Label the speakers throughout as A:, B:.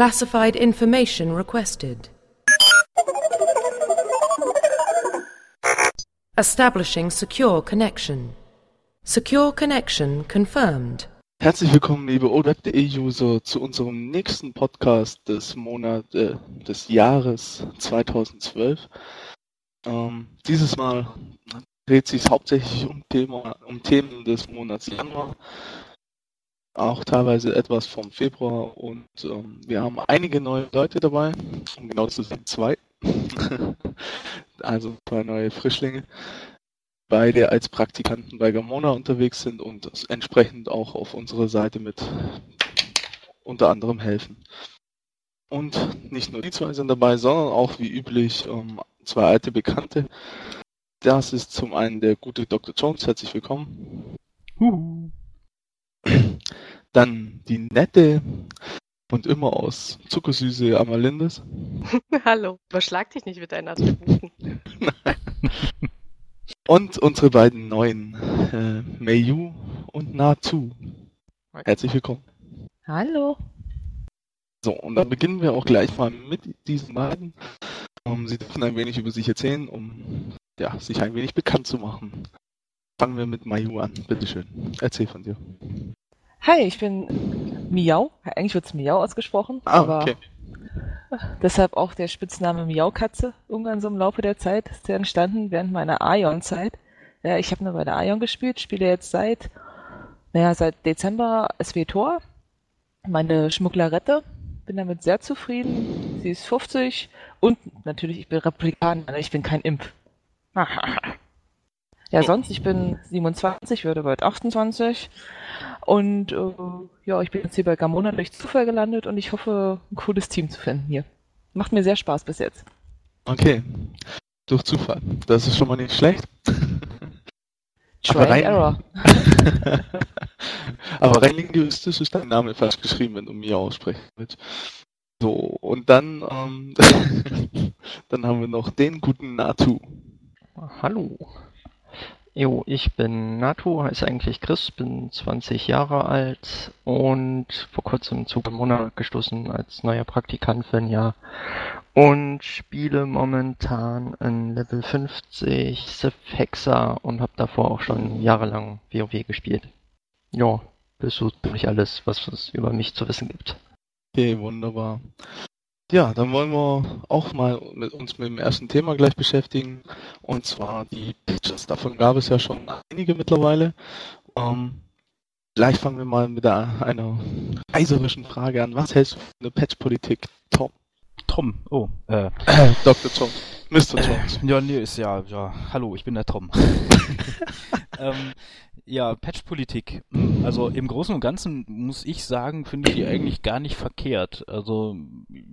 A: Classified information requested. Establishing secure connection. Secure connection confirmed.
B: Herzlich willkommen, liebe OWeb.de-User, zu unserem nächsten Podcast des Monats, äh, des Jahres 2012. Ähm, dieses Mal dreht sich hauptsächlich um, Thema, um Themen des Monats Januar, auch teilweise etwas vom Februar und ähm, wir haben einige neue Leute dabei, um genau zu sein, zwei. also zwei neue Frischlinge, beide als Praktikanten bei Gamona unterwegs sind und entsprechend auch auf unserer Seite mit unter anderem helfen. Und nicht nur die zwei sind dabei, sondern auch wie üblich ähm, zwei alte Bekannte. Das ist zum einen der gute Dr. Jones, herzlich willkommen. Huhu. Dann die nette und immer aus Zuckersüße Amalindes.
C: Hallo, überschlag dich nicht mit deinen Attributen.
B: und unsere beiden neuen, äh, Meiyu und Natu. Herzlich willkommen.
D: Hallo.
B: So, und dann beginnen wir auch gleich mal mit diesen beiden. Um, sie dürfen ein wenig über sich erzählen, um ja, sich ein wenig bekannt zu machen. Fangen wir mit Mayu an. Bitteschön. Erzähl von dir.
D: Hi, ich bin Miau. Eigentlich wird es Miau ausgesprochen.
B: Ah, aber okay.
D: Deshalb auch der Spitzname Miau-Katze. Irgendwann so im Laufe der Zeit ist der entstanden während meiner Aion-Zeit. Ja, ich habe nur bei der Aion gespielt, spiele jetzt seit, naja, seit Dezember SW Tor. Meine Schmugglerette. Bin damit sehr zufrieden. Sie ist 50 und natürlich, ich bin Replikaner, ich bin kein Imp. ja, sonst, ich bin 27, werde bald 28 und äh, ja, ich bin jetzt hier bei Gamona durch Zufall gelandet und ich hoffe, ein cooles Team zu finden hier. Macht mir sehr Spaß bis jetzt.
B: Okay, durch Zufall. Das ist schon mal nicht schlecht.
D: Try Aber rein, Error.
B: Aber rein linguistisch ist dein Name falsch geschrieben, wenn du mir aussprechen willst. So, und dann, ähm, dann haben wir noch den guten Natu.
E: Hallo. Jo, ich bin Natu, heiße eigentlich Chris, bin 20 Jahre alt und vor kurzem zu Monat gestoßen als neuer Praktikant für ein Jahr und spiele momentan in Level 50 Sith Hexer und habe davor auch schon jahrelang WoW gespielt. Ja, das ist alles, was es über mich zu wissen gibt.
B: Okay, wunderbar. Ja, dann wollen wir auch mal mit uns mit dem ersten Thema gleich beschäftigen, und zwar die Patches. Davon gab es ja schon einige mittlerweile. Ähm, gleich fangen wir mal mit der, einer reiserischen Frage an. Was hältst du von der Patch-Politik, Tom?
F: Tom, oh,
B: äh. Dr. Tom. Mr. Jones.
F: Äh, ja, nee, ist ja, ja, hallo, ich bin der Tom. ähm, ja, Patch-Politik. Also im Großen und Ganzen muss ich sagen, finde ich die eigentlich gar nicht verkehrt. Also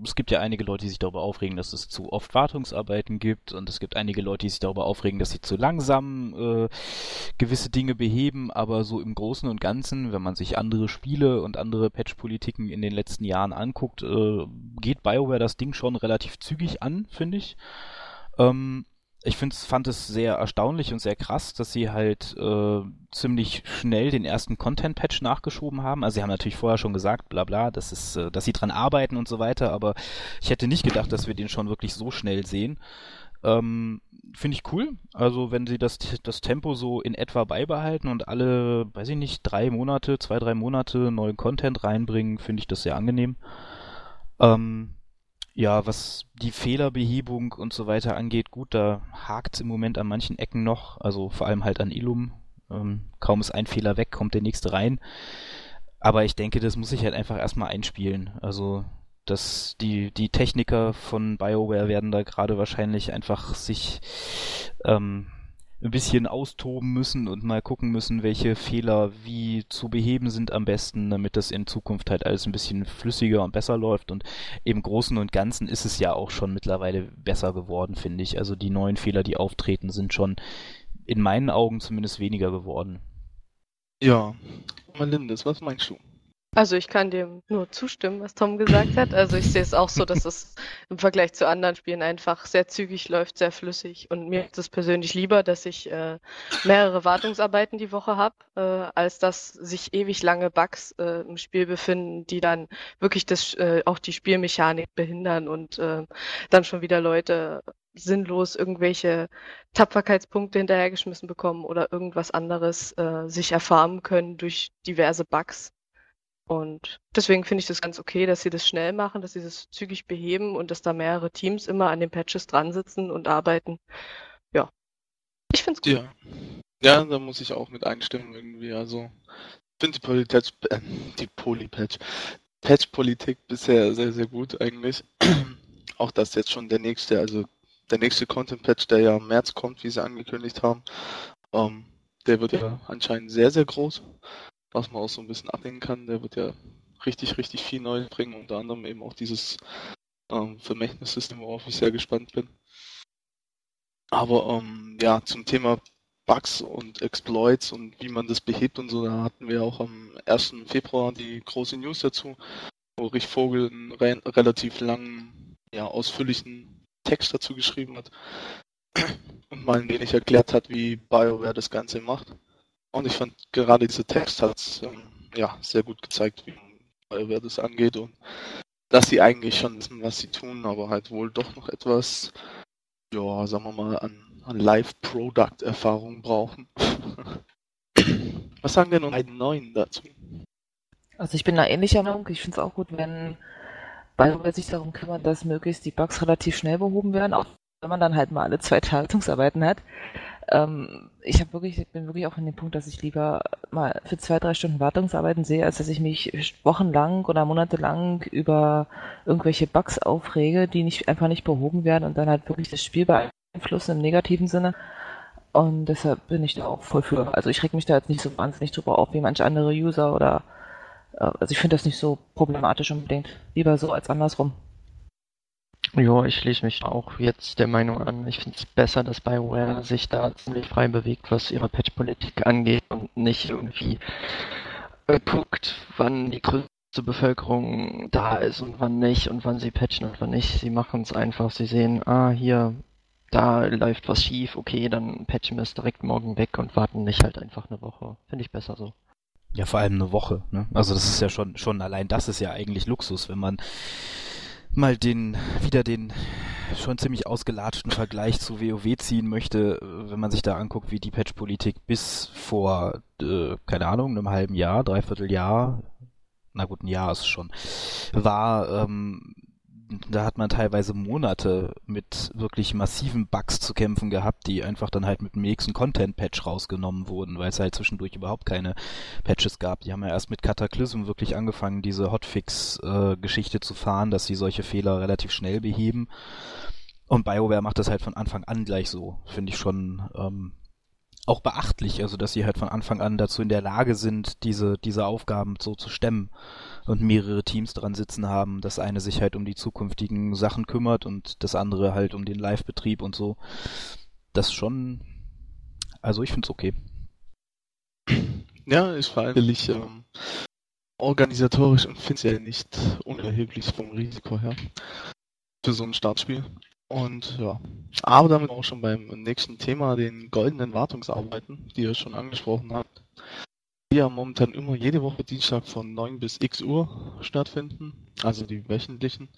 F: es gibt ja einige Leute, die sich darüber aufregen, dass es zu oft Wartungsarbeiten gibt und es gibt einige Leute, die sich darüber aufregen, dass sie zu langsam äh, gewisse Dinge beheben, aber so im Großen und Ganzen, wenn man sich andere Spiele und andere Patch-Politiken in den letzten Jahren anguckt, äh, geht BioWare das Ding schon relativ zügig an, finde ich. Ähm, ich find's, fand es sehr erstaunlich und sehr krass, dass sie halt äh, ziemlich schnell den ersten Content-Patch nachgeschoben haben. Also sie haben natürlich vorher schon gesagt, bla bla, dass, es, äh, dass sie dran arbeiten und so weiter, aber ich hätte nicht gedacht, dass wir den schon wirklich so schnell sehen. Ähm, Finde ich cool. Also wenn sie das, das Tempo so in etwa beibehalten und alle, weiß ich nicht, drei Monate, zwei, drei Monate neuen Content reinbringen, finde ich das sehr angenehm. Ähm, ja, was die Fehlerbehebung und so weiter angeht, gut, da hakt's im Moment an manchen Ecken noch, also vor allem halt an Ilum. Ähm, kaum ist ein Fehler weg, kommt der nächste rein. Aber ich denke, das muss ich halt einfach erstmal einspielen. Also, dass die, die Techniker von BioWare werden da gerade wahrscheinlich einfach sich ähm, ein bisschen austoben müssen und mal gucken müssen, welche Fehler wie zu beheben sind am besten, damit das in Zukunft halt alles ein bisschen flüssiger und besser läuft. Und im Großen und Ganzen ist es ja auch schon mittlerweile besser geworden, finde ich. Also die neuen Fehler, die auftreten, sind schon in meinen Augen zumindest weniger geworden.
B: Ja, Melindes, was meinst du?
C: Also ich kann dem nur zustimmen, was Tom gesagt hat. Also ich sehe es auch so, dass es im Vergleich zu anderen Spielen einfach sehr zügig läuft, sehr flüssig. Und mir ist es persönlich lieber, dass ich äh, mehrere Wartungsarbeiten die Woche habe, äh, als dass sich ewig lange Bugs äh, im Spiel befinden, die dann wirklich das, äh, auch die Spielmechanik behindern und äh, dann schon wieder Leute sinnlos irgendwelche Tapferkeitspunkte hinterhergeschmissen bekommen oder irgendwas anderes äh, sich erfahren können durch diverse Bugs. Und deswegen finde ich das ganz okay, dass sie das schnell machen, dass sie das zügig beheben und dass da mehrere Teams immer an den Patches dran sitzen und arbeiten. Ja. Ich finde es gut.
B: Ja. Ja, da muss ich auch mit einstimmen irgendwie. Also, ich finde die Politech, äh, die Polypatch, Patch-Politik bisher sehr, sehr gut eigentlich. auch dass jetzt schon der nächste, also der nächste Content-Patch, der ja im März kommt, wie sie angekündigt haben, ähm, der wird ja anscheinend sehr, sehr groß was man auch so ein bisschen abhängen kann. Der wird ja richtig, richtig viel Neues bringen, unter anderem eben auch dieses ähm, Vermächtnissystem, worauf ich sehr gespannt bin. Aber ähm, ja, zum Thema Bugs und Exploits und wie man das behebt und so, da hatten wir auch am 1. Februar die große News dazu, wo Rich Vogel einen re relativ langen, ja, ausführlichen Text dazu geschrieben hat und mal ein wenig erklärt hat, wie BioWare das Ganze macht. Und ich fand gerade dieser Text hat ähm, ja sehr gut gezeigt, wie wer das angeht und dass sie eigentlich schon wissen, was sie tun, aber halt wohl doch noch etwas, ja, sagen wir mal, an, an Live-Product-Erfahrung brauchen. was sagen denn unsere neuen dazu?
D: Also ich bin da ähnlicher Meinung. Ich finde es auch gut, wenn BioWare sich darum kümmert, dass möglichst die Bugs relativ schnell behoben werden, auch wenn man dann halt mal alle zwei Tagungsarbeiten hat. Ähm, ich habe wirklich, ich bin wirklich auch an dem Punkt, dass ich lieber mal für zwei, drei Stunden Wartungsarbeiten sehe, als dass ich mich wochenlang oder monatelang über irgendwelche Bugs aufrege, die nicht einfach nicht behoben werden und dann halt wirklich das Spiel beeinflussen im negativen Sinne. Und deshalb bin ich da auch voll für. Also ich reg mich da jetzt nicht so wahnsinnig drüber auf wie manche andere User oder äh, also ich finde das nicht so problematisch unbedingt. Lieber so als andersrum.
E: Ja, ich schließe mich auch jetzt der Meinung an. Ich finde es besser, dass BioWare sich da ziemlich frei bewegt, was ihre Patch-Politik angeht und nicht irgendwie guckt, wann die größte Bevölkerung da ist und wann nicht und wann sie patchen und wann nicht. Sie machen es einfach. Sie sehen, ah, hier, da läuft was schief, okay, dann patchen wir es direkt morgen weg und warten nicht halt einfach eine Woche. Finde ich besser so.
F: Ja, vor allem eine Woche. Ne? Also das ist ja schon, schon allein das ist ja eigentlich Luxus, wenn man mal den, wieder den schon ziemlich ausgelatschten Vergleich zu WoW ziehen möchte, wenn man sich da anguckt, wie die Patch-Politik bis vor, äh, keine Ahnung, einem halben Jahr, dreiviertel Jahr, na gut, ein Jahr ist es schon, war, ähm, da hat man teilweise Monate mit wirklich massiven Bugs zu kämpfen gehabt, die einfach dann halt mit dem nächsten Content-Patch rausgenommen wurden, weil es halt zwischendurch überhaupt keine Patches gab. Die haben ja erst mit Cataclysm wirklich angefangen, diese Hotfix-Geschichte zu fahren, dass sie solche Fehler relativ schnell beheben. Und BioWare macht das halt von Anfang an gleich so. Finde ich schon ähm, auch beachtlich, also dass sie halt von Anfang an dazu in der Lage sind, diese, diese Aufgaben so zu stemmen und mehrere Teams dran sitzen haben. Das eine sich halt um die zukünftigen Sachen kümmert und das andere halt um den Live-Betrieb und so. Das schon, also ich find's okay.
B: Ja, ist vor allem ähm, organisatorisch und finanziell nicht unerheblich vom Risiko her für so ein Startspiel. Und ja, aber damit auch schon beim nächsten Thema, den goldenen Wartungsarbeiten, die ihr schon angesprochen habt die ja momentan immer jede Woche Dienstag von 9 bis x Uhr stattfinden, also die wöchentlichen.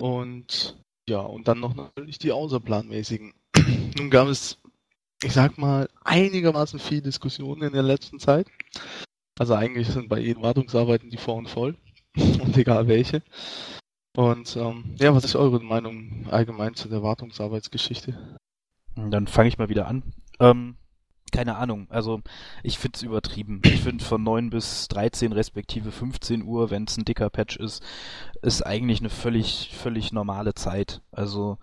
B: Und ja, und dann noch natürlich die außerplanmäßigen. Nun gab es, ich sag mal, einigermaßen viel Diskussionen in der letzten Zeit. Also eigentlich sind bei jedem Wartungsarbeiten die Vor- und voll. und egal welche. Und ähm, ja, was ist eure Meinung allgemein zu der Wartungsarbeitsgeschichte?
F: Dann fange ich mal wieder an. Ähm, keine Ahnung. Also ich finde es übertrieben. Ich finde von 9 bis 13 respektive 15 Uhr, wenn es ein dicker Patch ist, ist eigentlich eine völlig, völlig normale Zeit. Also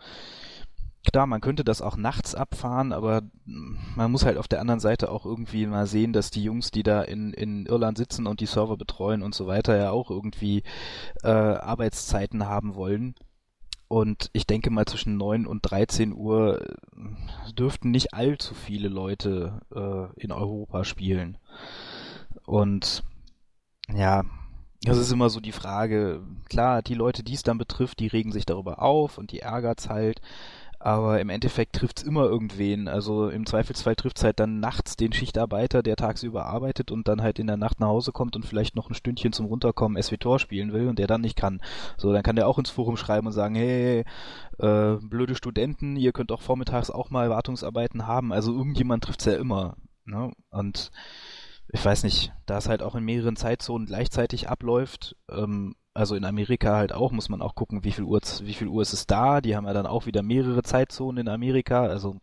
F: klar, man könnte das auch nachts abfahren, aber man muss halt auf der anderen Seite auch irgendwie mal sehen, dass die Jungs, die da in, in Irland sitzen und die Server betreuen und so weiter, ja auch irgendwie äh, Arbeitszeiten haben wollen. Und ich denke mal, zwischen 9 und 13 Uhr äh, dürften nicht allzu viele Leute äh, in Europa spielen. Und ja, Das ist immer so die Frage. Klar, die Leute, die es dann betrifft, die regen sich darüber auf und die ärgert's halt. Aber im Endeffekt trifft's immer irgendwen. Also im Zweifelsfall trifft's halt dann nachts den Schichtarbeiter, der tagsüber arbeitet und dann halt in der Nacht nach Hause kommt und vielleicht noch ein Stündchen zum Runterkommen SWTOR spielen will und der dann nicht kann. So, dann kann der auch ins Forum schreiben und sagen, hey, äh, blöde Studenten, ihr könnt auch vormittags auch mal Wartungsarbeiten haben. Also irgendjemand trifft's ja immer. Ne? Und ich weiß nicht, da es halt auch in mehreren Zeitzonen gleichzeitig abläuft, ähm, also in Amerika halt auch, muss man auch gucken, wie viel Uhr, wie viel Uhr ist es da. Die haben ja dann auch wieder mehrere Zeitzonen in Amerika. Also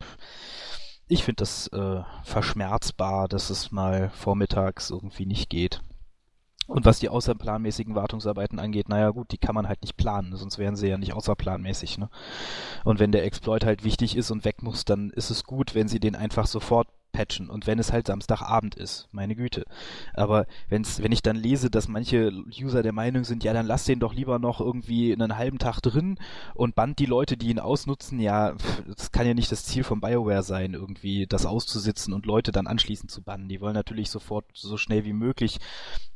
F: ich finde das äh, verschmerzbar, dass es mal vormittags irgendwie nicht geht. Und was die außerplanmäßigen Wartungsarbeiten angeht, naja gut, die kann man halt nicht planen, sonst wären sie ja nicht außerplanmäßig. Ne? Und wenn der Exploit halt wichtig ist und weg muss, dann ist es gut, wenn sie den einfach sofort patchen. Und wenn es halt Samstagabend ist, meine Güte. Aber wenn's, wenn ich dann lese, dass manche User der Meinung sind, ja, dann lass den doch lieber noch irgendwie einen halben Tag drin und band die Leute, die ihn ausnutzen, ja, das kann ja nicht das Ziel von BioWare sein, irgendwie das auszusitzen und Leute dann anschließend zu bannen. Die wollen natürlich sofort so schnell wie möglich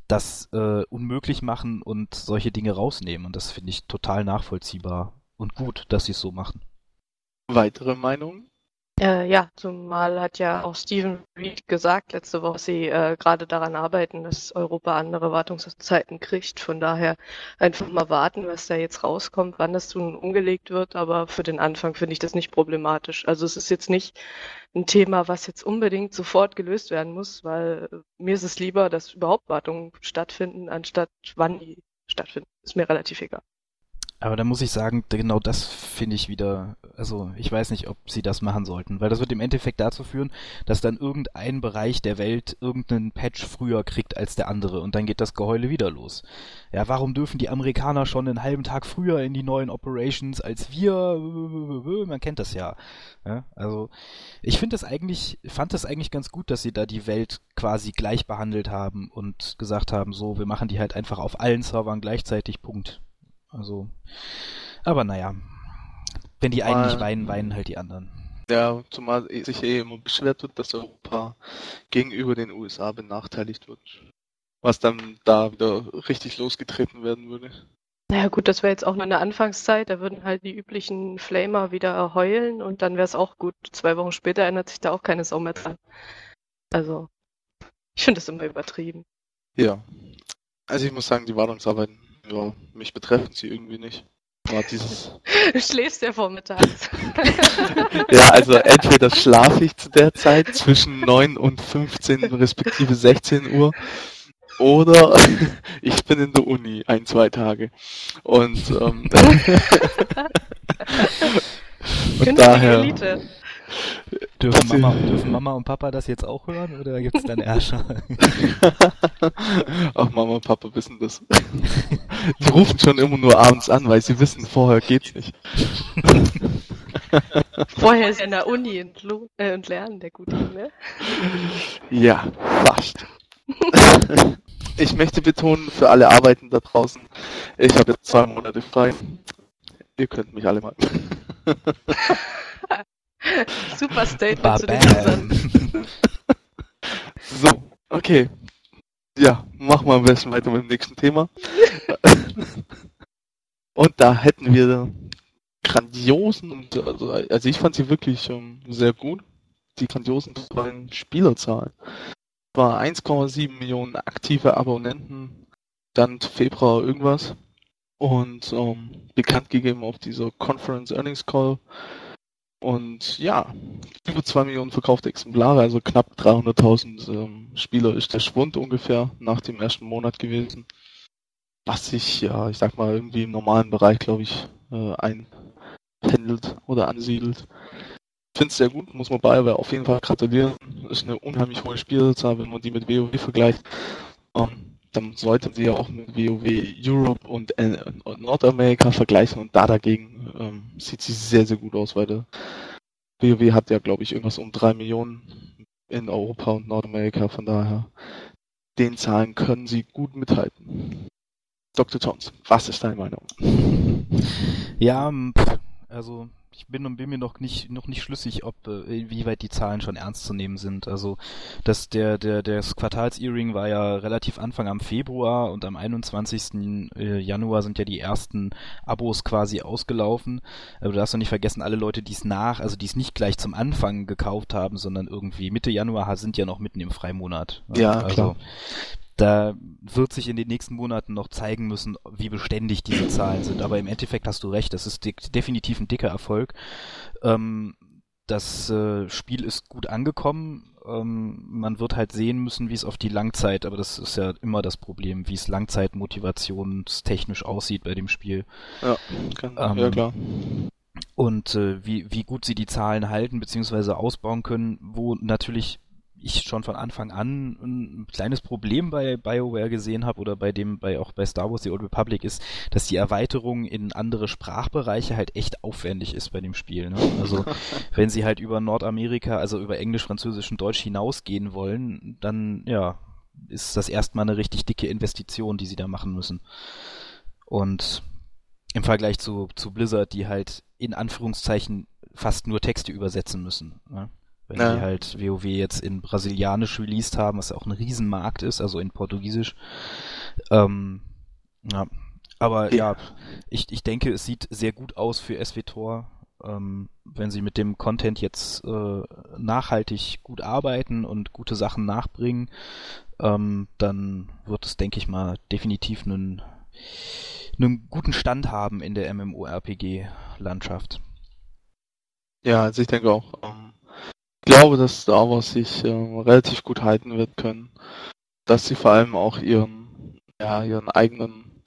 F: das äh, unmöglich machen und solche Dinge rausnehmen. Und das finde ich total nachvollziehbar und gut, dass sie es so machen.
B: Weitere Meinungen?
C: Äh, ja, zumal hat ja auch Stephen Reed gesagt letzte Woche, dass sie äh, gerade daran arbeiten, dass Europa andere Wartungszeiten kriegt. Von daher einfach mal warten, was da jetzt rauskommt, wann das nun umgelegt wird. Aber für den Anfang finde ich das nicht problematisch. Also es ist jetzt nicht ein Thema, was jetzt unbedingt sofort gelöst werden muss, weil mir ist es lieber, dass überhaupt Wartungen stattfinden, anstatt wann die stattfinden. Ist mir relativ egal.
F: Aber da muss ich sagen, genau das finde ich wieder, also ich weiß nicht, ob sie das machen sollten, weil das wird im Endeffekt dazu führen, dass dann irgendein Bereich der Welt irgendeinen Patch früher kriegt als der andere und dann geht das Geheule wieder los. Ja, warum dürfen die Amerikaner schon einen halben Tag früher in die neuen Operations als wir? Man kennt das ja. ja also ich finde das eigentlich, fand das eigentlich ganz gut, dass sie da die Welt quasi gleich behandelt haben und gesagt haben, so, wir machen die halt einfach auf allen Servern gleichzeitig, Punkt. Also, aber naja, wenn die einen nicht weinen, weinen halt die anderen.
B: Ja, zumal sich eh immer beschwert wird, dass Europa gegenüber den USA benachteiligt wird. Was dann da wieder richtig losgetreten werden würde.
C: Naja gut, das wäre jetzt auch nur eine Anfangszeit, da würden halt die üblichen Flamer wieder heulen und dann wäre es auch gut. Zwei Wochen später ändert sich da auch keine Sau mehr dran. Also, ich finde das immer übertrieben.
B: Ja. Also ich muss sagen, die Wartungsarbeiten ja, mich betreffen sie irgendwie nicht. War dieses.
C: Du schläfst ja vormittags.
B: ja, also entweder schlafe ich zu der Zeit zwischen 9 und 15 respektive 16 Uhr oder ich bin in der Uni ein, zwei Tage. Und, ähm, und daher. Elite.
F: Dürfen Mama, dürfen Mama, und Papa das jetzt auch hören oder gibt es dann Ärger?
B: Ach, Mama und Papa wissen das. Die rufen schon immer nur abends an, weil sie wissen, vorher geht's nicht.
C: Vorher ist er in der Uni und, äh, und lernen, der gute ne?
B: Ja, fast. Ich möchte betonen, für alle Arbeiten da draußen, ich habe jetzt zwei Monate frei. Ihr könnt mich alle mal.
C: Super Statement zu den Usern.
B: So, okay. Ja, machen wir am besten weiter mit dem nächsten Thema. und da hätten wir grandiosen, und also, also ich fand sie wirklich ähm, sehr gut, die grandiosen Spielerzahlen. War 1,7 Millionen aktive Abonnenten, dann Februar irgendwas und ähm, bekannt gegeben auf dieser Conference Earnings Call und ja, über 2 Millionen verkaufte Exemplare, also knapp 300.000 ähm, Spieler ist der Schwund ungefähr nach dem ersten Monat gewesen. Was sich, ja, ich sag mal, irgendwie im normalen Bereich, glaube ich, äh, einpendelt oder ansiedelt. Ich finde es sehr gut, muss man BioWare auf jeden Fall gratulieren. Ist eine unheimlich hohe Spielzahl, wenn man die mit WoW vergleicht. Ähm, dann sollten sie ja auch mit WoW Europe und, äh, und Nordamerika vergleichen und da dagegen ähm, sieht sie sehr, sehr gut aus, weil der WoW hat ja, glaube ich, irgendwas um drei Millionen in Europa und Nordamerika, von daher den Zahlen können sie gut mithalten. Dr. Tons, was ist deine Meinung?
F: Ja, also ich bin, bin mir noch nicht, noch nicht schlüssig, ob, äh, wie weit die Zahlen schon ernst zu nehmen sind. Also, das, der, der, das Quartals-Earring war ja relativ Anfang am Februar und am 21. Äh, Januar sind ja die ersten Abos quasi ausgelaufen. Aber du darfst doch nicht vergessen, alle Leute, die es nach, also die es nicht gleich zum Anfang gekauft haben, sondern irgendwie Mitte Januar sind ja noch mitten im Freimonat.
B: Ja,
F: also,
B: klar
F: da wird sich in den nächsten Monaten noch zeigen müssen, wie beständig diese Zahlen sind. Aber im Endeffekt hast du recht, das ist definitiv ein dicker Erfolg. Ähm, das äh, Spiel ist gut angekommen. Ähm, man wird halt sehen müssen, wie es auf die Langzeit, aber das ist ja immer das Problem, wie es Langzeitmotivationstechnisch aussieht bei dem Spiel.
B: Ja, kann, ähm, ja klar.
F: Und äh, wie, wie gut sie die Zahlen halten bzw. ausbauen können, wo natürlich ich schon von Anfang an ein kleines Problem bei BioWare gesehen habe oder bei dem, bei auch bei Star Wars The Old Republic ist, dass die Erweiterung in andere Sprachbereiche halt echt aufwendig ist bei dem Spiel. Ne? Also wenn sie halt über Nordamerika, also über Englisch, Französisch und Deutsch hinausgehen wollen, dann ja, ist das erstmal eine richtig dicke Investition, die sie da machen müssen. Und im Vergleich zu, zu Blizzard, die halt in Anführungszeichen fast nur Texte übersetzen müssen. Ne? Wenn ja. die halt WoW jetzt in Brasilianisch released haben, was ja auch ein Riesenmarkt ist, also in Portugiesisch. Ähm, ja. Aber ja, ja ich, ich denke, es sieht sehr gut aus für SWTOR. Ähm, wenn sie mit dem Content jetzt äh, nachhaltig gut arbeiten und gute Sachen nachbringen, ähm, dann wird es, denke ich mal, definitiv einen, einen guten Stand haben in der MMORPG-Landschaft.
B: Ja, also ich denke auch. Ähm, glaube, dass Star Wars sich äh, relativ gut halten wird können. Dass sie vor allem auch ihren, ja, ihren eigenen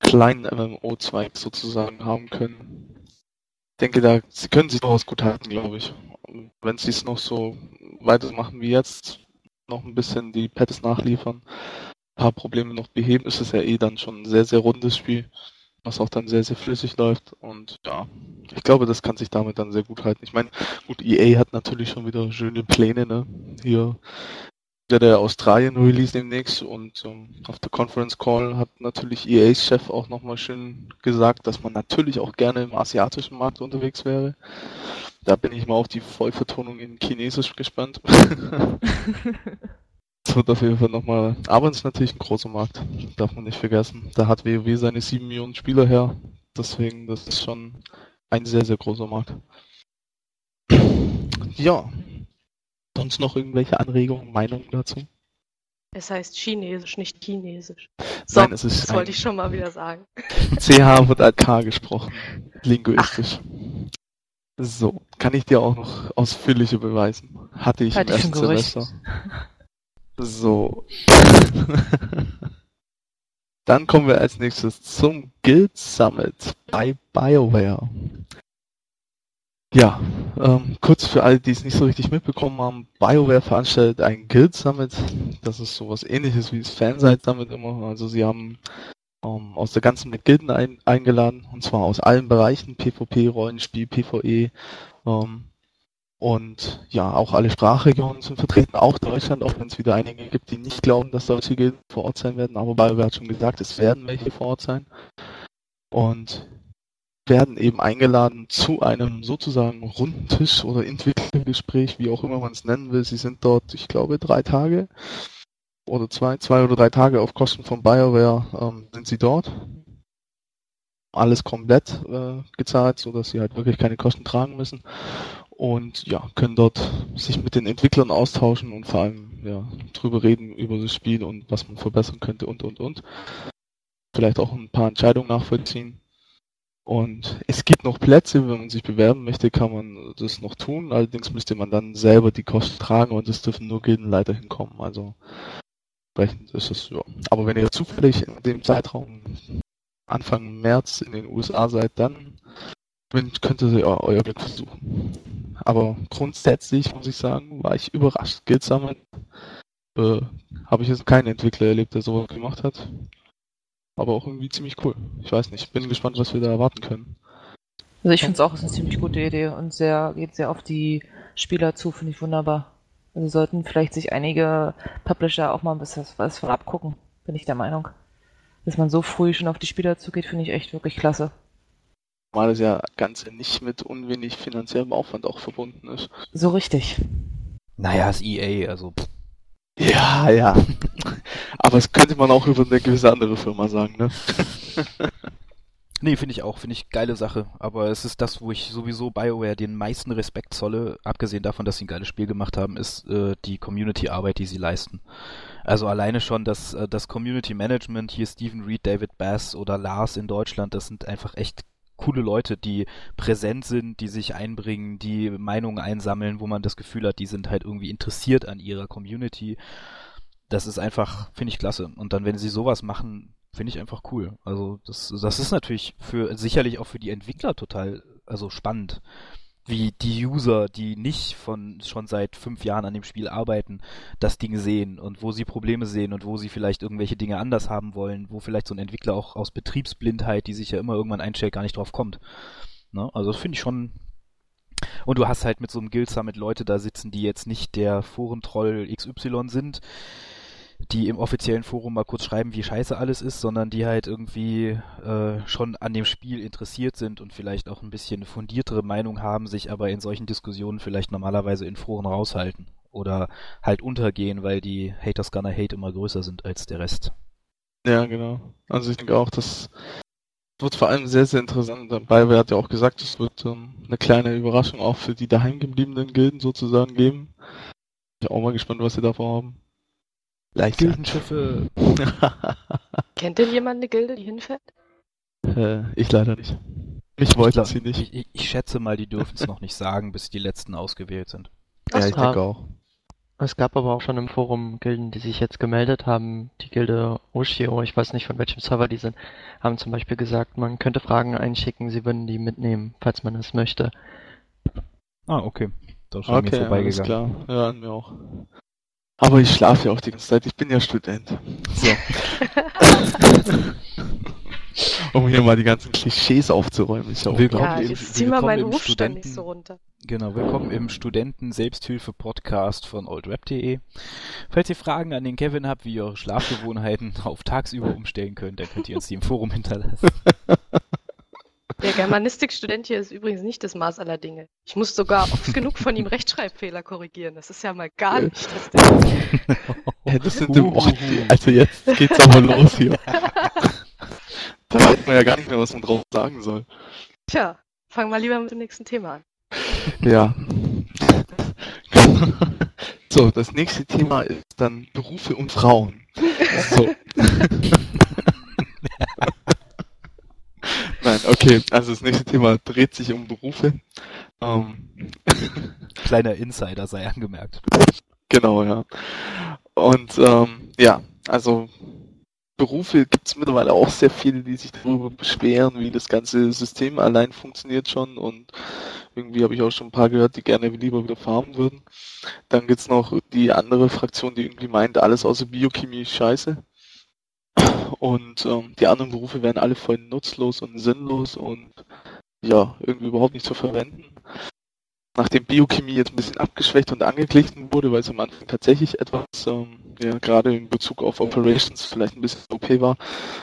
B: kleinen MMO-Zweig sozusagen haben können. Ich denke, da sie können sich durchaus gut halten, glaube ich. Wenn sie es noch so weitermachen wie jetzt, noch ein bisschen die Pads nachliefern, ein paar Probleme noch beheben, ist es ja eh dann schon ein sehr, sehr rundes Spiel was auch dann sehr, sehr flüssig läuft. Und ja, ich glaube, das kann sich damit dann sehr gut halten. Ich meine, gut, EA hat natürlich schon wieder schöne Pläne, ne? Hier der, der Australien Release demnächst und ähm, auf der Conference Call hat natürlich EAs Chef auch nochmal schön gesagt, dass man natürlich auch gerne im asiatischen Markt unterwegs wäre. Da bin ich mal auf die Vollvertonung in Chinesisch gespannt. Das wird auf jeden Fall nochmal. Aber es ist natürlich ein großer Markt. Darf man nicht vergessen. Da hat WoW seine 7 Millionen Spieler her. Deswegen, das ist schon ein sehr, sehr großer Markt. Ja. Sonst noch irgendwelche Anregungen, Meinungen dazu?
C: Es heißt Chinesisch, nicht Chinesisch. So, Nein, es ist das wollte ich schon mal wieder sagen.
B: CH wird als K gesprochen. Linguistisch. Ach. So, kann ich dir auch noch ausführliche beweisen. Hatte ich Hatte im ersten Semester. So. Dann kommen wir als nächstes zum Guild Summit bei BioWare. Ja, ähm, kurz für alle, die es nicht so richtig mitbekommen haben, BioWare veranstaltet ein Guild Summit. Das ist sowas ähnliches wie das Fansite Summit immer. Also sie haben ähm, aus der ganzen Welt Gilden ein, eingeladen, und zwar aus allen Bereichen, PvP, Rollenspiel, PvE, ähm, und ja, auch alle Sprachregionen sind vertreten, auch Deutschland, auch wenn es wieder einige gibt, die nicht glauben, dass solche Gilden vor Ort sein werden. Aber BioWare hat schon gesagt, es werden welche vor Ort sein. Und werden eben eingeladen zu einem sozusagen runden Tisch oder Entwicklergespräch, wie auch immer man es nennen will. Sie sind dort, ich glaube, drei Tage oder zwei, zwei oder drei Tage auf Kosten von BioWare ähm, sind sie dort. Alles komplett äh, gezahlt, so dass sie halt wirklich keine Kosten tragen müssen und ja, können dort sich mit den Entwicklern austauschen und vor allem ja, drüber reden über das Spiel und was man verbessern könnte und und und. Vielleicht auch ein paar Entscheidungen nachvollziehen. Und es gibt noch Plätze, wenn man sich bewerben möchte, kann man das noch tun. Allerdings müsste man dann selber die Kosten tragen und es dürfen nur Gildenleiter hinkommen. Also entsprechend ist es ja. Aber wenn ihr zufällig in dem Zeitraum Anfang März in den USA seid, dann könnte ihr euer Glück versuchen. Aber grundsätzlich muss ich sagen, war ich überrascht. Guild Summit äh, habe ich jetzt keinen Entwickler erlebt, der sowas gemacht hat. Aber auch irgendwie ziemlich cool. Ich weiß nicht, bin gespannt, was wir da erwarten können.
D: Also ich finde es auch ist eine ziemlich gute Idee und sehr geht sehr auf die Spieler zu, finde ich wunderbar. Also sollten vielleicht sich einige Publisher auch mal ein bisschen was von abgucken, bin ich der Meinung. Dass man so früh schon auf die Spieler zugeht, finde ich echt wirklich klasse.
B: Zumal das ja Ganze nicht mit unwenig finanziellem Aufwand auch verbunden ist.
D: So richtig.
F: Naja, ist EA, also. pff.
B: Ja, ja. Aber das könnte man auch über eine gewisse andere Firma sagen, ne?
F: Nee, finde ich auch, finde ich geile Sache. Aber es ist das, wo ich sowieso BioWare den meisten Respekt zolle, abgesehen davon, dass sie ein geiles Spiel gemacht haben, ist äh, die Community-Arbeit, die sie leisten. Also alleine schon das, äh, das Community Management, hier Stephen Reed, David Bass oder Lars in Deutschland, das sind einfach echt coole Leute, die präsent sind, die sich einbringen, die Meinungen einsammeln, wo man das Gefühl hat, die sind halt irgendwie interessiert an ihrer Community. Das ist einfach, finde ich klasse. Und dann, wenn sie sowas machen, finde ich einfach cool. Also das, das ist natürlich für sicherlich auch für die Entwickler total, also spannend, wie die User, die nicht von schon seit fünf Jahren an dem Spiel arbeiten, das Ding sehen und wo sie Probleme sehen und wo sie vielleicht irgendwelche Dinge anders haben wollen, wo vielleicht so ein Entwickler auch aus Betriebsblindheit, die sich ja immer irgendwann einstellt, gar nicht drauf kommt. Ne? Also das finde ich schon. Und du hast halt mit so einem Guild Summit Leute da sitzen, die jetzt nicht der Forentroll XY sind, die im offiziellen Forum mal kurz schreiben, wie scheiße alles ist, sondern die halt irgendwie äh, schon an dem Spiel interessiert sind und vielleicht auch ein bisschen fundiertere Meinung haben, sich aber in solchen Diskussionen vielleicht normalerweise in Foren raushalten oder halt untergehen, weil die Haters gonna hate immer größer sind als der Rest.
B: Ja, genau. Also ich denke auch, das wird vor allem sehr, sehr interessant. BioWare hat ja auch gesagt, es wird ähm, eine kleine Überraschung auch für die daheimgebliebenen Gilden sozusagen geben. Ich bin auch mal gespannt, was sie davor haben. Leicht
F: Gildenschiffe.
C: Kennt denn jemand eine Gilde, die hinfährt?
B: äh, ich leider nicht. Mich wollten sie nicht.
F: Ich, ich, ich schätze mal, die dürfen es noch nicht sagen, bis die letzten ausgewählt sind.
B: ja, ich denke auch.
E: Es gab aber auch schon im Forum Gilden, die sich jetzt gemeldet haben. Die Gilde Oshio, ich weiß nicht von welchem Server die sind, haben zum Beispiel gesagt, man könnte Fragen einschicken, sie würden die mitnehmen, falls man es möchte.
F: Ah, okay. Das ist mir
B: Okay, alles
F: vorbeigegangen.
B: klar. Ja, an mir auch. Aber ich schlafe ja auch die ganze Zeit. Ich bin ja Student. So. um hier mal die ganzen Klischees aufzuräumen. Ist ja
F: Willkommen
C: Ja,
F: im-
C: jetzt zieh mal meinen
F: im
C: Rufstand nicht
F: Studenten-
C: so runter.
F: Genau, willkommen im Studenten-Selbsthilfe-Podcast von oldrap.de. Falls ihr Fragen an den Kevin habt, wie ihr eure Schlafgewohnheiten auf tagsüber umstellen könnt, dann könnt ihr uns die im Forum hinterlassen.
C: Der Germanistikstudent hier ist übrigens nicht das Maß aller Dinge. Ich muss sogar oft genug von ihm Rechtschreibfehler korrigieren. Das ist ja mal gar nicht das Ding.
B: Ja, das sind oh, Also jetzt geht's aber los hier. Da weiß man ja gar nicht mehr, was man drauf sagen soll.
C: Tja, fangen wir lieber mit dem nächsten Thema an.
B: Ja. So, das nächste Thema ist dann Berufe und Frauen. So. Nein, okay, also das nächste Thema dreht sich um Berufe. Ähm,
F: Kleiner Insider sei angemerkt.
B: genau, ja. Und ähm, ja, also Berufe gibt es mittlerweile auch sehr viele, die sich darüber beschweren, wie das ganze System allein funktioniert schon und irgendwie habe ich auch schon ein paar gehört, die gerne lieber wieder farmen würden. Dann gibt's noch die andere Fraktion, die irgendwie meint, alles außer Biochemie ist scheiße. Und ähm, die anderen Berufe wären alle voll nutzlos und sinnlos und ja, irgendwie überhaupt nicht zu verwenden. Nachdem Biochemie jetzt ein bisschen abgeschwächt und angeglichen wurde, weil es am Anfang tatsächlich etwas, ähm, ja, gerade in Bezug auf Operations vielleicht ein bisschen OP war,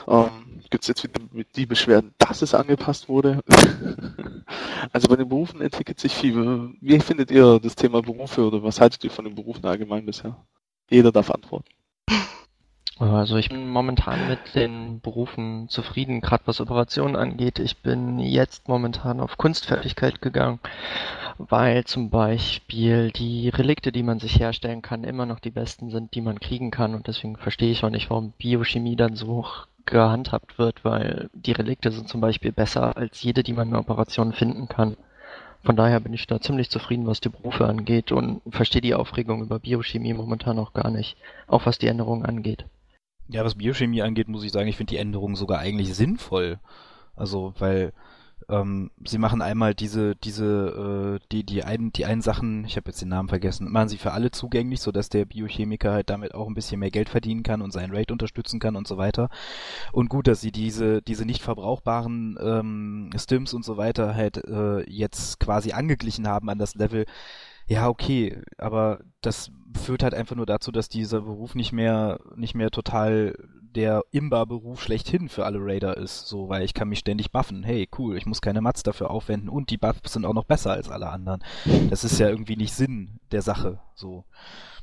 B: ähm, gibt es jetzt wieder die Beschwerden, dass es angepasst wurde. also bei den Berufen entwickelt sich viel. Wie findet ihr das Thema Berufe oder was haltet ihr von den Berufen allgemein bisher? Jeder darf antworten.
E: Also ich bin momentan mit den Berufen zufrieden, gerade was Operationen angeht. Ich bin jetzt momentan auf Kunstfertigkeit gegangen, weil zum Beispiel die Relikte, die man sich herstellen kann, immer noch die besten sind, die man kriegen kann. Und deswegen verstehe ich auch nicht, warum Biochemie dann so gehandhabt wird, weil die Relikte sind zum Beispiel besser als jede, die man in Operationen finden kann. Von daher bin ich da ziemlich zufrieden, was die Berufe angeht und verstehe die Aufregung über Biochemie momentan auch gar nicht, auch was die Änderungen angeht.
F: Ja, was Biochemie angeht, muss ich sagen, ich finde die Änderungen sogar eigentlich sinnvoll. Also, weil ähm, sie machen einmal diese, diese, äh, die, die einen, die einen Sachen, ich habe jetzt den Namen vergessen, machen sie für alle zugänglich, sodass der Biochemiker halt damit auch ein bisschen mehr Geld verdienen kann und seinen Rate unterstützen kann und so weiter. Und gut, dass sie diese, diese nicht verbrauchbaren ähm, Stims und so weiter halt äh, jetzt quasi angeglichen haben an das Level, ja, okay, aber das führt halt einfach nur dazu, dass dieser Beruf nicht mehr, nicht mehr total der Imba-Beruf schlechthin für alle Raider ist, so, weil ich kann mich ständig buffen. Hey, cool, ich muss keine Mats dafür aufwenden und die Buffs sind auch noch besser als alle anderen. Das ist ja irgendwie nicht Sinn der Sache, so.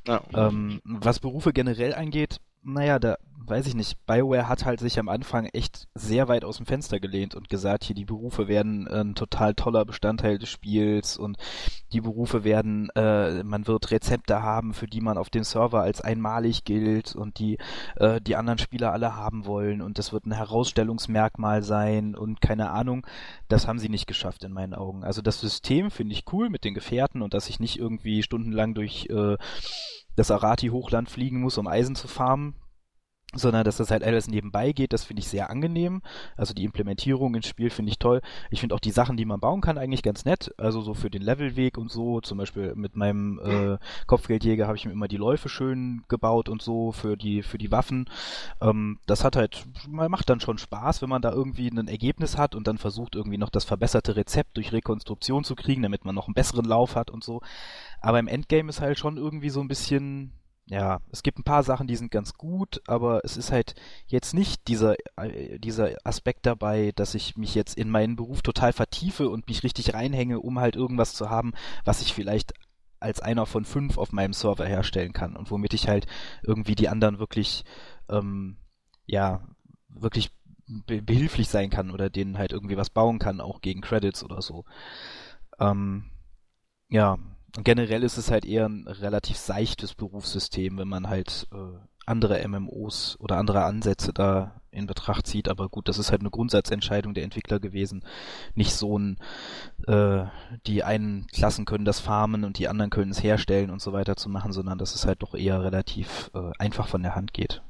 B: Ja.
F: Ähm, was Berufe generell angeht, naja, da weiß ich nicht. BioWare hat halt sich am Anfang echt sehr weit aus dem Fenster gelehnt und gesagt, hier die Berufe werden ein total toller Bestandteil des Spiels und die Berufe werden, äh, man wird Rezepte haben, für die man auf dem Server als einmalig gilt und die äh, die anderen Spieler alle haben wollen und das wird ein Herausstellungsmerkmal sein und keine Ahnung. Das haben sie nicht geschafft in meinen Augen. Also das System finde ich cool mit den Gefährten und dass ich nicht irgendwie stundenlang durch äh, das Arati-Hochland fliegen muss, um Eisen zu farmen, sondern dass das halt alles nebenbei geht, das finde ich sehr angenehm. Also die Implementierung ins Spiel finde ich toll. Ich finde auch die Sachen, die man bauen kann, eigentlich ganz nett. Also so für den Levelweg und so. Zum Beispiel mit meinem äh, Kopfgeldjäger habe ich mir immer die Läufe schön gebaut und so für die für die Waffen. Ähm, das hat halt, macht dann schon Spaß, wenn man da irgendwie ein Ergebnis hat und dann versucht irgendwie noch das verbesserte Rezept durch Rekonstruktion zu kriegen, damit man noch einen besseren Lauf hat und so. Aber im Endgame ist halt schon irgendwie so ein bisschen ja, es gibt ein paar Sachen, die sind ganz gut, aber es ist halt jetzt nicht dieser, äh, dieser Aspekt dabei, dass ich mich jetzt in meinen Beruf total vertiefe und mich richtig reinhänge, um halt irgendwas zu haben, was ich vielleicht als einer von fünf auf meinem Server herstellen kann und womit ich halt irgendwie die anderen wirklich, ähm, ja, wirklich be behilflich sein kann oder denen halt irgendwie was bauen kann, auch gegen Credits oder so. Ähm, ja, generell ist es halt eher ein relativ seichtes Berufssystem, wenn man halt äh, andere MMOs oder andere Ansätze da in Betracht zieht. Aber gut, das ist halt eine Grundsatzentscheidung der Entwickler gewesen. Nicht so ein, äh, die einen Klassen können das farmen und die anderen können es herstellen und so weiter zu machen, sondern dass es halt doch eher relativ äh, einfach von der Hand geht.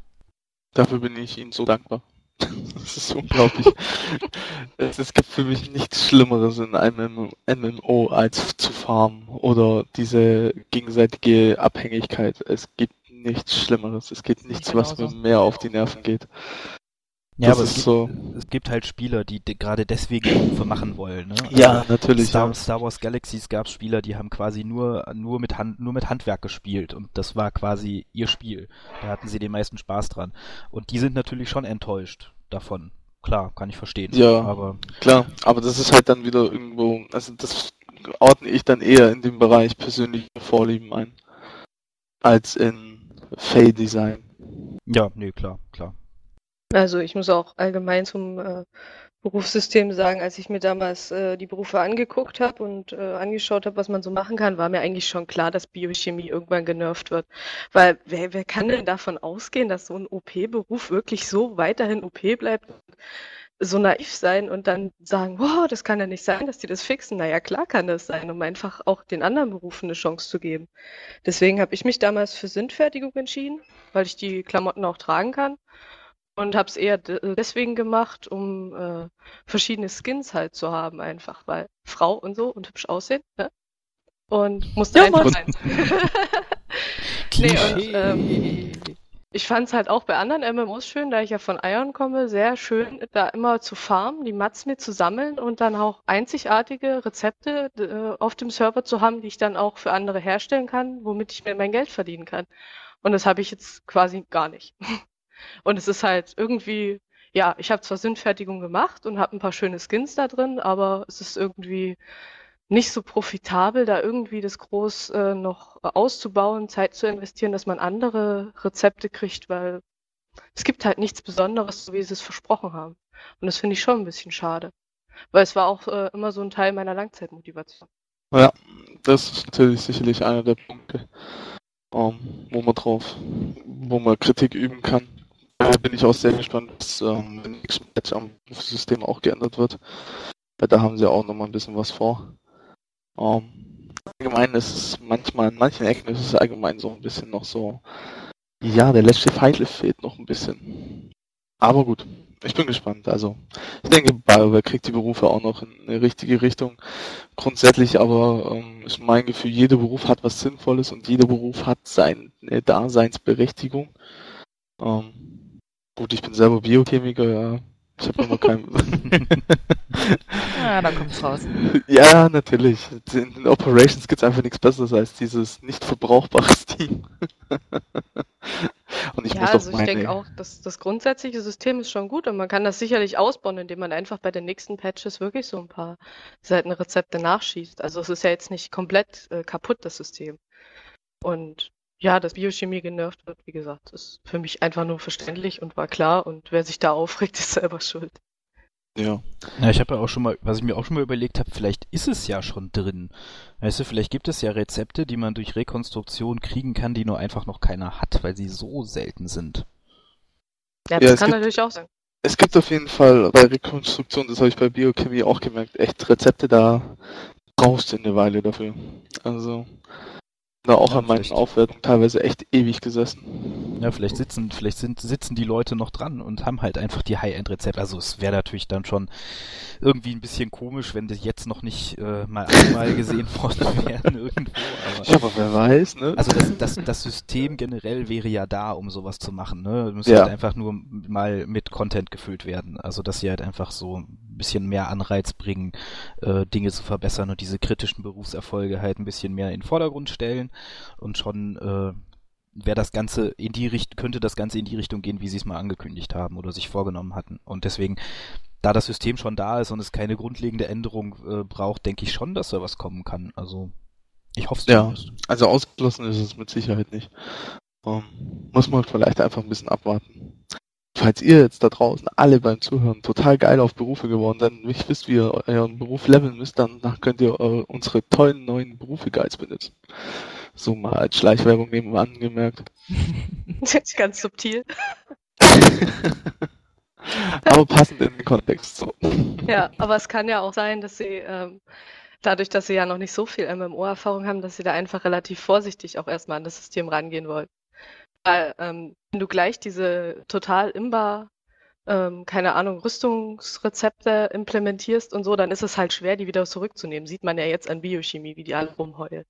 B: Dafür bin ich Ihnen so dankbar. Das ist unglaublich. es, es, gibt für mich nichts Schlimmeres in einem MMO als zu farmen oder diese gegenseitige Abhängigkeit. Es gibt nichts Schlimmeres. Es gibt nichts, was mir mehr auf die Nerven geht.
F: Ja, das aber es gibt, so. es gibt halt Spieler, die de gerade deswegen Berufe machen wollen. Ne?
B: Ja, also natürlich.
F: Star,
B: ja.
F: Star Wars Galaxies gab es Spieler, die haben quasi nur nur mit Hand nur mit Handwerk gespielt und das war quasi ihr Spiel. Da hatten sie den meisten Spaß dran. Und die sind natürlich schon enttäuscht davon. Klar, kann ich verstehen.
B: Ja, aber klar. Aber das ist halt dann wieder irgendwo, also das ordne ich dann eher in dem Bereich persönliche Vorlieben ein, als in Fay Design.
F: Ja, nee, klar, klar.
C: Also ich muss auch allgemein zum äh, Berufssystem sagen, als ich mir damals äh, die Berufe angeguckt habe und äh, angeschaut habe, was man so machen kann, war mir eigentlich schon klar, dass Biochemie irgendwann genervt wird. Weil wer, wer kann denn davon ausgehen, dass so ein OP-Beruf wirklich so weiterhin OP bleibt? so naiv sein und dann sagen, wow, das kann ja nicht sein, dass die das fixen. Naja, klar kann das sein, um einfach auch den anderen Berufen eine Chance zu geben. Deswegen habe ich mich damals für Sindfertigung entschieden, weil ich die Klamotten auch tragen kann und habe es eher deswegen gemacht, um äh, verschiedene Skins halt zu haben, einfach, weil Frau und so und hübsch aussehen. Ne? Und musste ja, einfach sein. nee, und, ähm, ich fand es halt auch bei anderen MMOs schön, da ich ja von Ion komme, sehr schön, da immer zu farmen, die Mats mir zu sammeln und dann auch einzigartige Rezepte äh, auf dem Server zu haben, die ich dann auch für andere herstellen kann, womit ich mir mein Geld verdienen kann. Und das habe ich jetzt quasi gar nicht. Und es ist halt irgendwie, ja, ich habe zwar Sinnfertigung gemacht und habe ein paar schöne Skins da drin, aber es ist irgendwie nicht so profitabel, da irgendwie das groß äh, noch auszubauen, Zeit zu investieren, dass man andere Rezepte kriegt, weil es gibt halt nichts Besonderes, so wie sie es versprochen haben. Und das finde ich schon ein bisschen schade. Weil es war auch äh, immer so ein Teil meiner Langzeitmotivation.
B: Ja, das ist natürlich sicherlich einer der Punkte, ähm, wo man drauf, wo man Kritik üben kann. Da bin ich auch sehr gespannt, dass ähm, im nächsten Patch am System auch geändert wird. Weil da haben sie auch nochmal ein bisschen was vor. Ähm, allgemein ist es manchmal, in manchen Ecken ist es allgemein so ein bisschen noch so, ja, der letzte Feitel fehlt noch ein bisschen. Aber gut, ich bin gespannt. Also, ich denke, BioWare kriegt die Berufe auch noch in eine richtige Richtung. Grundsätzlich aber ähm, ist mein Gefühl, jeder Beruf hat was Sinnvolles und jeder Beruf hat seine Daseinsberechtigung. Ähm, gut, ich bin selber Biochemiker, ja. Ich habe noch keinen.
D: ja, da kommt's raus.
B: Ja, natürlich. In den Operations gibt's einfach nichts Besseres als dieses nicht verbrauchbare Steam. Und ich
C: ja,
B: muss doch
C: also ich denke auch, dass das grundsätzliche System ist schon gut und man kann das sicherlich ausbauen, indem man einfach bei den nächsten Patches wirklich so ein paar Seitenrezepte nachschießt. Also es ist ja jetzt nicht komplett äh, kaputt, das System. Und ja, dass Biochemie genervt wird, wie gesagt, ist für mich einfach nur verständlich und war klar und wer sich da aufregt, ist selber schuld.
B: ja.
F: Ja, ich habe ja auch schon mal, was ich mir auch schon mal überlegt habe, vielleicht ist es ja schon drin. Weißt du, vielleicht gibt es ja Rezepte, die man durch Rekonstruktion kriegen kann, die nur einfach noch keiner hat, weil sie so selten sind.
C: Ja,
B: Ja,
C: das
B: es
C: kann
B: gibt-
C: natürlich auch sein.
B: Es gibt auf jeden Fall bei Rekonstruktion, das habe ich bei Biochemie auch gemerkt, echt Rezepte, da brauchst du eine Weile dafür. Also, da auch
F: Ja,
B: an meinen. Aufwertungen teilweise echt ewig gesessen.
F: Ja, vielleicht sitzen, vielleicht sind, sitzen die Leute noch dran und haben halt einfach die High-End-Rezepte. Also es wäre natürlich dann schon irgendwie ein bisschen komisch, wenn das jetzt noch nicht äh, mal einmal gesehen worden wären irgendwo. Aber
B: Ja, aber wer weiß, ne?
F: Also das, das, das System generell wäre ja da, um sowas zu machen. Ne? Es müsste
B: Ja.
F: halt einfach nur mal mit Content gefüllt werden. Also dass sie halt einfach so ein bisschen mehr Anreiz bringen, äh, Dinge zu verbessern und diese kritischen Berufserfolge halt ein bisschen mehr in den Vordergrund stellen und schon äh, wäre das Ganze in die Richtung, könnte das Ganze in die Richtung gehen, wie sie es mal angekündigt haben oder sich vorgenommen hatten. Und deswegen, da das System schon da ist und es keine grundlegende Änderung äh, braucht, denke ich schon, dass da was kommen kann. Also ich hoffe es
B: Ja.
F: zumindest.
B: Also ausgeschlossen ist es mit Sicherheit nicht. Ähm, muss man vielleicht einfach ein bisschen abwarten. Falls ihr jetzt da draußen alle beim Zuhören total geil auf Berufe geworden seid und nicht wisst, wie ihr euren Beruf leveln müsst, dann könnt ihr äh, unsere tollen neuen Berufe-Guides benutzen. So mal als Schleichwerbung nebenan gemerkt.
C: Ganz subtil.
B: Aber passend in den Kontext. So.
C: Ja, aber es kann ja auch sein, dass sie ähm, dadurch, dass sie ja noch nicht so viel MMO-Erfahrung haben, dass sie da einfach relativ vorsichtig auch erstmal an das System rangehen wollen. Weil ähm, wenn du gleich diese total imbar, ähm, keine Ahnung, Rüstungsrezepte implementierst und so, dann ist es halt schwer, die wieder zurückzunehmen. Sieht man ja jetzt an Biochemie, wie die alle rumheulen.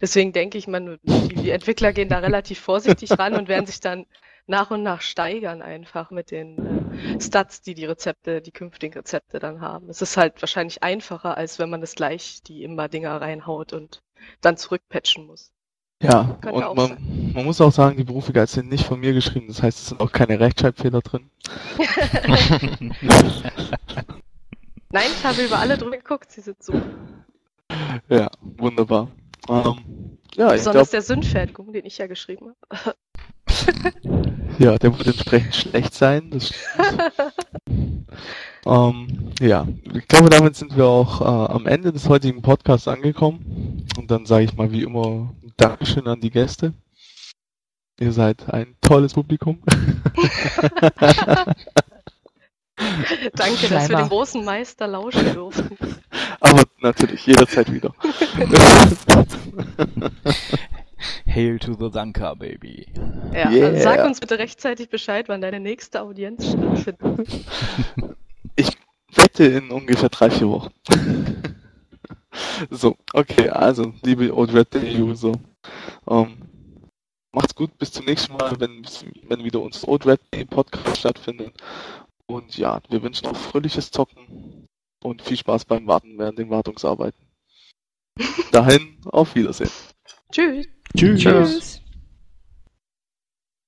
C: Deswegen denke ich, man, die, Entwickler gehen da relativ vorsichtig ran und werden sich dann nach und nach steigern einfach mit den äh, Stats, die die Rezepte, die künftigen Rezepte dann haben. Es ist halt wahrscheinlich einfacher, als wenn man das gleich die Immer-Dinger reinhaut und dann zurückpatchen muss.
B: Ja,
C: Könnte auch
B: und man, man muss auch sagen, die Berufe-Guides sind nicht von mir geschrieben. Das heißt, es sind auch keine Rechtschreibfehler drin.
C: Nein, ich habe über alle drüber geguckt, sie sind super.
B: Ja, wunderbar. Ähm, ja, ich
C: Besonders
B: glaube,
C: der Sündfertigung, den ich ja geschrieben habe.
B: ja, der wird entsprechend schlecht sein. Ähm, ja, ich glaube, damit sind wir auch äh, am Ende des heutigen Podcasts angekommen. Und dann sage ich mal wie immer Dankeschön an die Gäste. Ihr seid ein tolles Publikum.
C: Danke, dass wir den großen Meister lauschen durften.
B: Aber natürlich, jederzeit wieder.
F: Hail to the Danka, baby.
C: Ja,
B: Yeah.
C: also sag uns bitte rechtzeitig Bescheid, wann deine nächste Audienz stattfindet.
B: Wette in ungefähr drei, vier Wochen. so, okay, also, liebe Old Red Day User, ähm, macht's gut, bis zum nächsten Mal, wenn, wenn wieder unser Old Red Day Podcast stattfindet. Und ja, wir wünschen auch fröhliches Zocken und viel Spaß beim Warten während den Wartungsarbeiten. Dahin, auf Wiedersehen.
C: Tschüss.
F: Tschüss.
D: Tschüss.